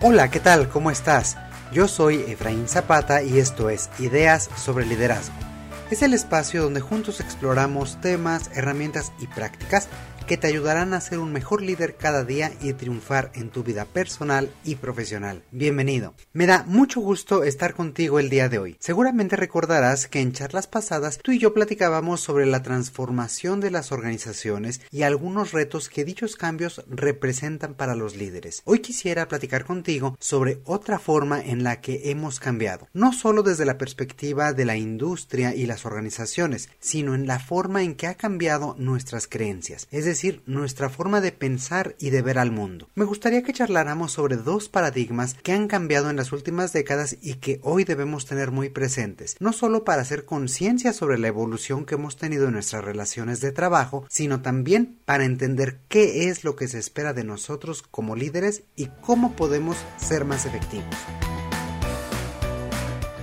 Hola, ¿qué tal? ¿Cómo estás? Yo soy Efraín Zapata y esto es Ideas sobre Liderazgo. Es el espacio donde juntos exploramos temas, herramientas y prácticas que te ayudarán a ser un mejor líder cada día y triunfar en tu vida personal y profesional. Bienvenido. Me da mucho gusto estar contigo el día de hoy. Seguramente recordarás que en charlas pasadas tú y yo platicábamos sobre la transformación de las organizaciones y algunos retos que dichos cambios representan para los líderes. Hoy quisiera platicar contigo sobre otra forma en la que hemos cambiado, no solo desde la perspectiva de la industria y las organizaciones, sino en la forma en que ha cambiado nuestras creencias, es decir, nuestra forma de pensar y de ver al mundo. Me gustaría que charláramos sobre dos paradigmas que han cambiado en las últimas décadas y que hoy debemos tener muy presentes, no solo para hacer conciencia sobre la evolución que hemos tenido en nuestras relaciones de trabajo, sino también para entender qué es lo que se espera de nosotros como líderes y cómo podemos ser más efectivos.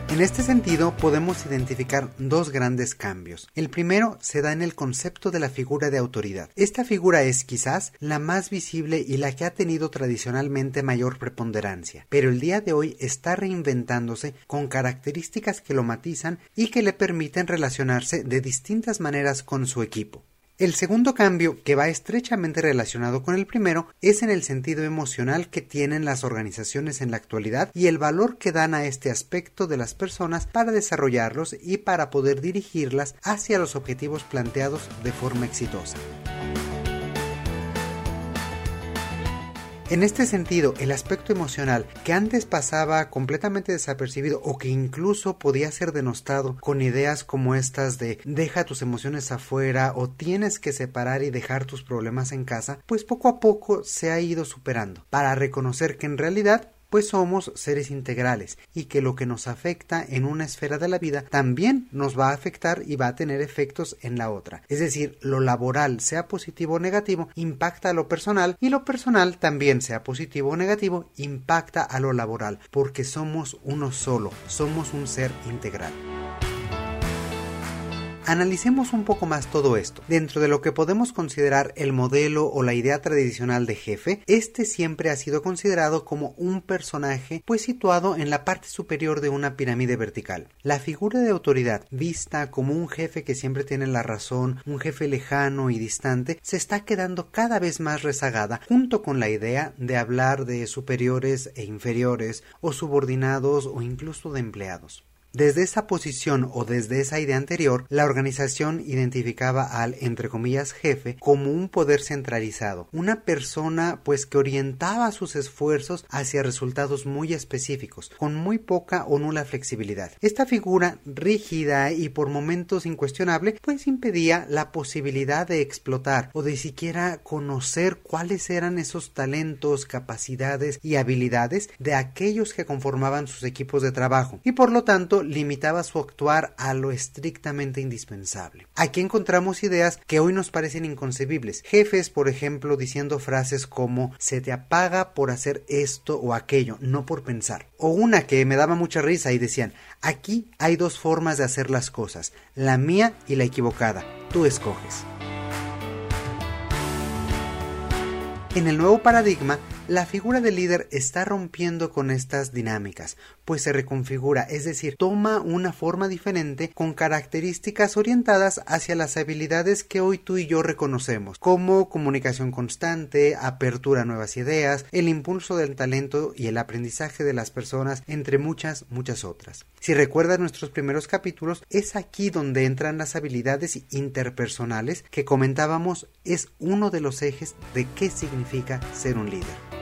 En este sentido, podemos identificar dos grandes cambios. El primero se da en el concepto de la figura de autoridad. Esta figura es quizás la más visible y la que ha tenido tradicionalmente mayor preponderancia, pero el día de hoy está reinventándose con características que lo matizan y que le permiten relacionarse de distintas maneras con su equipo. El segundo cambio, que va estrechamente relacionado con el primero, es en el sentido emocional que tienen las organizaciones en la actualidad y el valor que dan a este aspecto de las personas para desarrollarlos y para poder dirigirlas hacia los objetivos planteados de forma exitosa. En este sentido, el aspecto emocional, que antes pasaba completamente desapercibido o que incluso podía ser denostado con ideas como estas de deja tus emociones afuera o tienes que separar y dejar tus problemas en casa, pues poco a poco se ha ido superando, para reconocer que en realidad pues somos seres integrales y que lo que nos afecta en una esfera de la vida también nos va a afectar y va a tener efectos en la otra. Es decir, lo laboral, sea positivo o negativo, impacta a lo personal y lo personal también, sea positivo o negativo, impacta a lo laboral, porque somos uno solo, somos un ser integral. Analicemos un poco más todo esto. Dentro de lo que podemos considerar el modelo o la idea tradicional de jefe, este siempre ha sido considerado como un personaje pues situado en la parte superior de una pirámide vertical. La figura de autoridad, vista como un jefe que siempre tiene la razón, un jefe lejano y distante, se está quedando cada vez más rezagada junto con la idea de hablar de superiores e inferiores o subordinados o incluso de empleados. Desde esa posición o desde esa idea anterior, la organización identificaba al, entre comillas, jefe como un poder centralizado, una persona pues que orientaba sus esfuerzos hacia resultados muy específicos, con muy poca o nula flexibilidad. Esta figura rígida y por momentos incuestionable pues impedía la posibilidad de explotar o de siquiera conocer cuáles eran esos talentos, capacidades y habilidades de aquellos que conformaban sus equipos de trabajo y por lo tanto limitaba su actuar a lo estrictamente indispensable. Aquí encontramos ideas que hoy nos parecen inconcebibles. Jefes, por ejemplo, diciendo frases como se te apaga por hacer esto o aquello, no por pensar. O una que me daba mucha risa y decían, aquí hay dos formas de hacer las cosas, la mía y la equivocada. Tú escoges. En el nuevo paradigma, la figura del líder está rompiendo con estas dinámicas, pues se reconfigura, es decir, toma una forma diferente con características orientadas hacia las habilidades que hoy tú y yo reconocemos, como comunicación constante, apertura a nuevas ideas, el impulso del talento y el aprendizaje de las personas, entre muchas, muchas otras. Si recuerdas nuestros primeros capítulos, es aquí donde entran las habilidades interpersonales que comentábamos es uno de los ejes de qué significa ser un líder.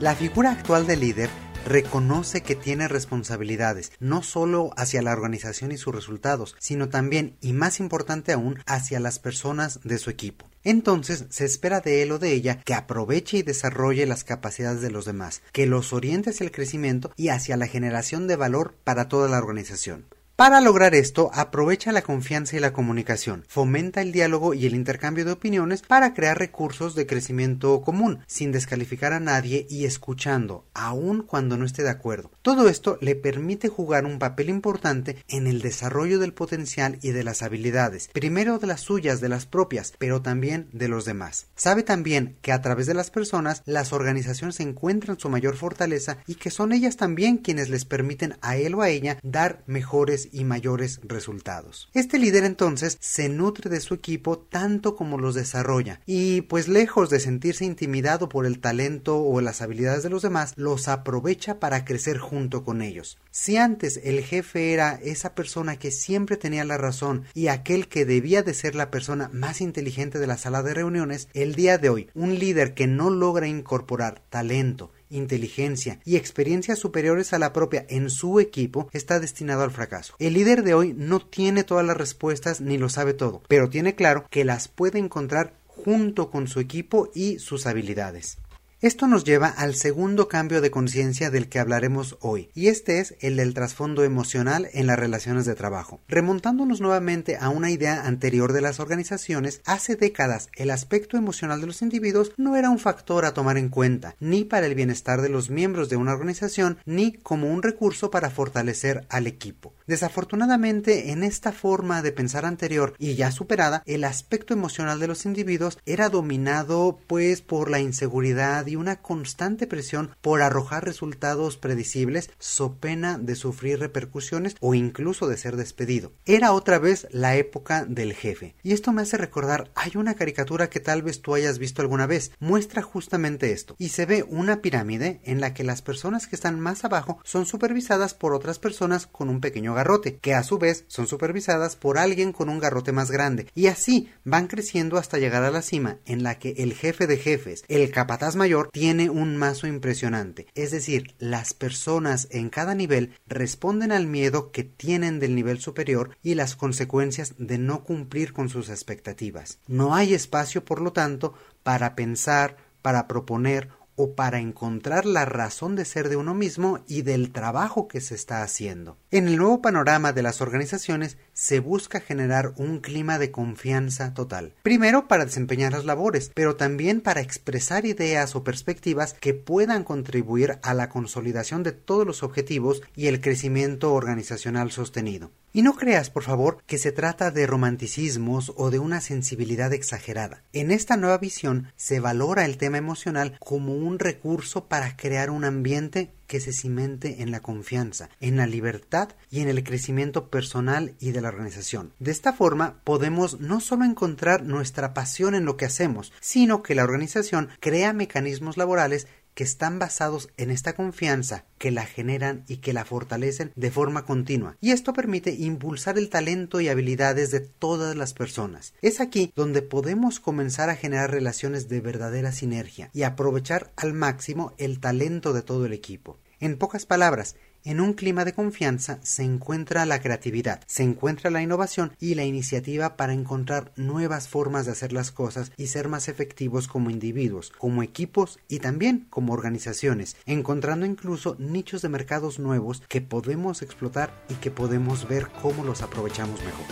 La figura actual del líder reconoce que tiene responsabilidades, no solo hacia la organización y sus resultados, sino también, y más importante aún, hacia las personas de su equipo. Entonces se espera de él o de ella que aproveche y desarrolle las capacidades de los demás, que los oriente hacia el crecimiento y hacia la generación de valor para toda la organización. Para lograr esto, aprovecha la confianza y la comunicación, fomenta el diálogo y el intercambio de opiniones para crear recursos de crecimiento común, sin descalificar a nadie y escuchando, aun cuando no esté de acuerdo. Todo esto le permite jugar un papel importante en el desarrollo del potencial y de las habilidades, primero de las suyas, de las propias, pero también de los demás. Sabe también que a través de las personas las organizaciones encuentran su mayor fortaleza y que son ellas también quienes les permiten a él o a ella dar mejores y mayores resultados. Este líder entonces se nutre de su equipo tanto como los desarrolla y pues lejos de sentirse intimidado por el talento o las habilidades de los demás, los aprovecha para crecer junto con ellos. Si antes el jefe era esa persona que siempre tenía la razón y aquel que debía de ser la persona más inteligente de la sala de reuniones, el día de hoy un líder que no logra incorporar talento, inteligencia y experiencias superiores a la propia en su equipo está destinado al fracaso. El líder de hoy no tiene todas las respuestas ni lo sabe todo, pero tiene claro que las puede encontrar junto con su equipo y sus habilidades. Esto nos lleva al segundo cambio de conciencia del que hablaremos hoy, y este es el del trasfondo emocional en las relaciones de trabajo. Remontándonos nuevamente a una idea anterior de las organizaciones, hace décadas el aspecto emocional de los individuos no era un factor a tomar en cuenta, ni para el bienestar de los miembros de una organización, ni como un recurso para fortalecer al equipo. Desafortunadamente, en esta forma de pensar anterior y ya superada, el aspecto emocional de los individuos era dominado pues por la inseguridad y una constante presión por arrojar resultados predecibles so pena de sufrir repercusiones o incluso de ser despedido. Era otra vez la época del jefe. Y esto me hace recordar, hay una caricatura que tal vez tú hayas visto alguna vez, muestra justamente esto. Y se ve una pirámide en la que las personas que están más abajo son supervisadas por otras personas con un pequeño garrote, que a su vez son supervisadas por alguien con un garrote más grande. Y así van creciendo hasta llegar a la cima, en la que el jefe de jefes, el capataz mayor, tiene un mazo impresionante. Es decir, las personas en cada nivel responden al miedo que tienen del nivel superior y las consecuencias de no cumplir con sus expectativas. No hay espacio, por lo tanto, para pensar, para proponer o para encontrar la razón de ser de uno mismo y del trabajo que se está haciendo. En el nuevo panorama de las organizaciones se busca generar un clima de confianza total. Primero para desempeñar las labores, pero también para expresar ideas o perspectivas que puedan contribuir a la consolidación de todos los objetivos y el crecimiento organizacional sostenido. Y no creas, por favor, que se trata de romanticismos o de una sensibilidad exagerada. En esta nueva visión se valora el tema emocional como un recurso para crear un ambiente que se cimente en la confianza, en la libertad y en el crecimiento personal y de la organización. De esta forma podemos no solo encontrar nuestra pasión en lo que hacemos, sino que la organización crea mecanismos laborales que están basados en esta confianza, que la generan y que la fortalecen de forma continua. Y esto permite impulsar el talento y habilidades de todas las personas. Es aquí donde podemos comenzar a generar relaciones de verdadera sinergia y aprovechar al máximo el talento de todo el equipo. En pocas palabras, en un clima de confianza se encuentra la creatividad, se encuentra la innovación y la iniciativa para encontrar nuevas formas de hacer las cosas y ser más efectivos como individuos, como equipos y también como organizaciones, encontrando incluso nichos de mercados nuevos que podemos explotar y que podemos ver cómo los aprovechamos mejor.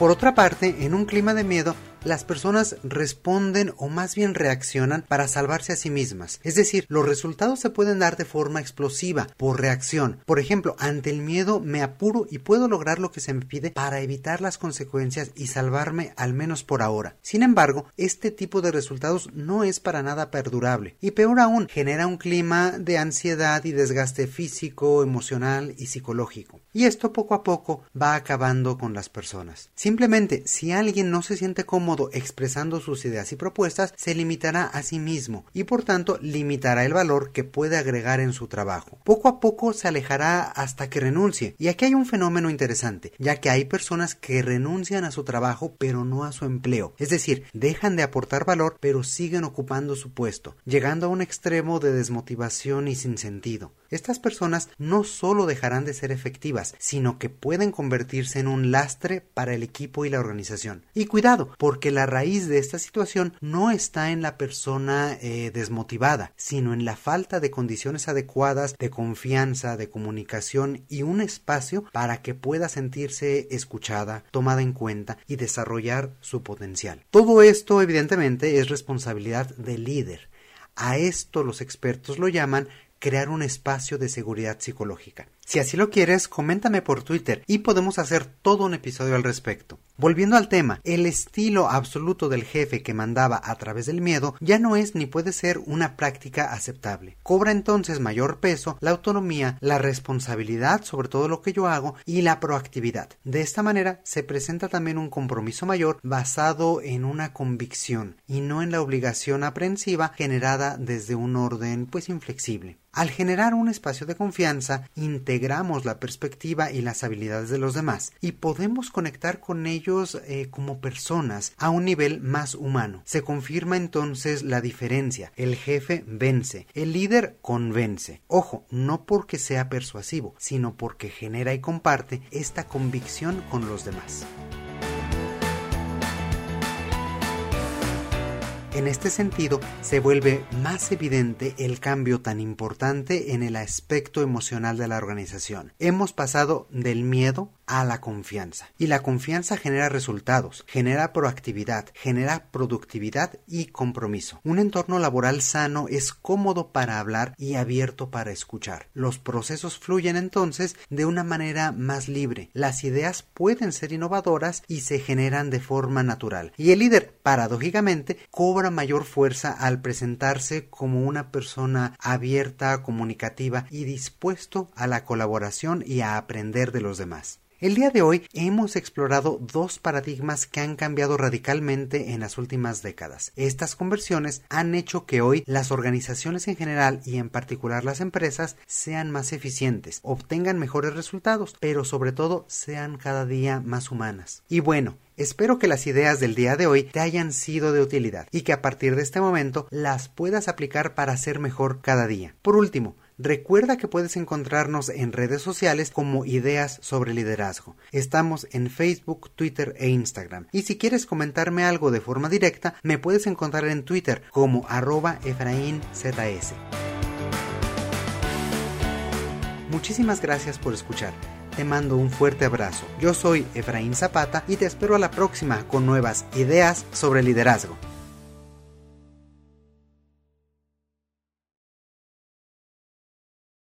Por otra parte, en un clima de miedo, las personas responden o más bien reaccionan para salvarse a sí mismas. Es decir, los resultados se pueden dar de forma explosiva, por reacción. Por ejemplo, ante el miedo me apuro y puedo lograr lo que se me pide para evitar las consecuencias y salvarme al menos por ahora. Sin embargo, este tipo de resultados no es para nada perdurable y peor aún genera un clima de ansiedad y desgaste físico, emocional y psicológico. Y esto poco a poco va acabando con las personas. Simplemente, si alguien no se siente cómodo expresando sus ideas y propuestas, se limitará a sí mismo y por tanto limitará el valor que puede agregar en su trabajo. Poco a poco se alejará hasta que renuncie. Y aquí hay un fenómeno interesante, ya que hay personas que renuncian a su trabajo pero no a su empleo. Es decir, dejan de aportar valor pero siguen ocupando su puesto, llegando a un extremo de desmotivación y sin sentido. Estas personas no solo dejarán de ser efectivas, sino que pueden convertirse en un lastre para el equipo y la organización. Y cuidado, porque la raíz de esta situación no está en la persona eh, desmotivada, sino en la falta de condiciones adecuadas de confianza, de comunicación y un espacio para que pueda sentirse escuchada, tomada en cuenta y desarrollar su potencial. Todo esto evidentemente es responsabilidad del líder. A esto los expertos lo llaman crear un espacio de seguridad psicológica. Si así lo quieres, coméntame por Twitter y podemos hacer todo un episodio al respecto. Volviendo al tema, el estilo absoluto del jefe que mandaba a través del miedo ya no es ni puede ser una práctica aceptable. Cobra entonces mayor peso la autonomía, la responsabilidad sobre todo lo que yo hago y la proactividad. De esta manera se presenta también un compromiso mayor basado en una convicción y no en la obligación aprensiva generada desde un orden pues inflexible. Al generar un espacio de confianza, integramos la perspectiva y las habilidades de los demás y podemos conectar con ellos eh, como personas a un nivel más humano. Se confirma entonces la diferencia. El jefe vence, el líder convence. Ojo, no porque sea persuasivo, sino porque genera y comparte esta convicción con los demás. En este sentido, se vuelve más evidente el cambio tan importante en el aspecto emocional de la organización. Hemos pasado del miedo a la confianza. Y la confianza genera resultados, genera proactividad, genera productividad y compromiso. Un entorno laboral sano es cómodo para hablar y abierto para escuchar. Los procesos fluyen entonces de una manera más libre. Las ideas pueden ser innovadoras y se generan de forma natural. Y el líder, paradójicamente, cobra mayor fuerza al presentarse como una persona abierta, comunicativa y dispuesto a la colaboración y a aprender de los demás. El día de hoy hemos explorado dos paradigmas que han cambiado radicalmente en las últimas décadas. Estas conversiones han hecho que hoy las organizaciones en general y en particular las empresas sean más eficientes, obtengan mejores resultados, pero sobre todo sean cada día más humanas. Y bueno, Espero que las ideas del día de hoy te hayan sido de utilidad y que a partir de este momento las puedas aplicar para ser mejor cada día. Por último, Recuerda que puedes encontrarnos en redes sociales como Ideas sobre Liderazgo. Estamos en Facebook, Twitter e Instagram. Y si quieres comentarme algo de forma directa, me puedes encontrar en Twitter como arroba EfraínZS. Muchísimas gracias por escuchar. Te mando un fuerte abrazo. Yo soy Efraín Zapata y te espero a la próxima con nuevas ideas sobre liderazgo.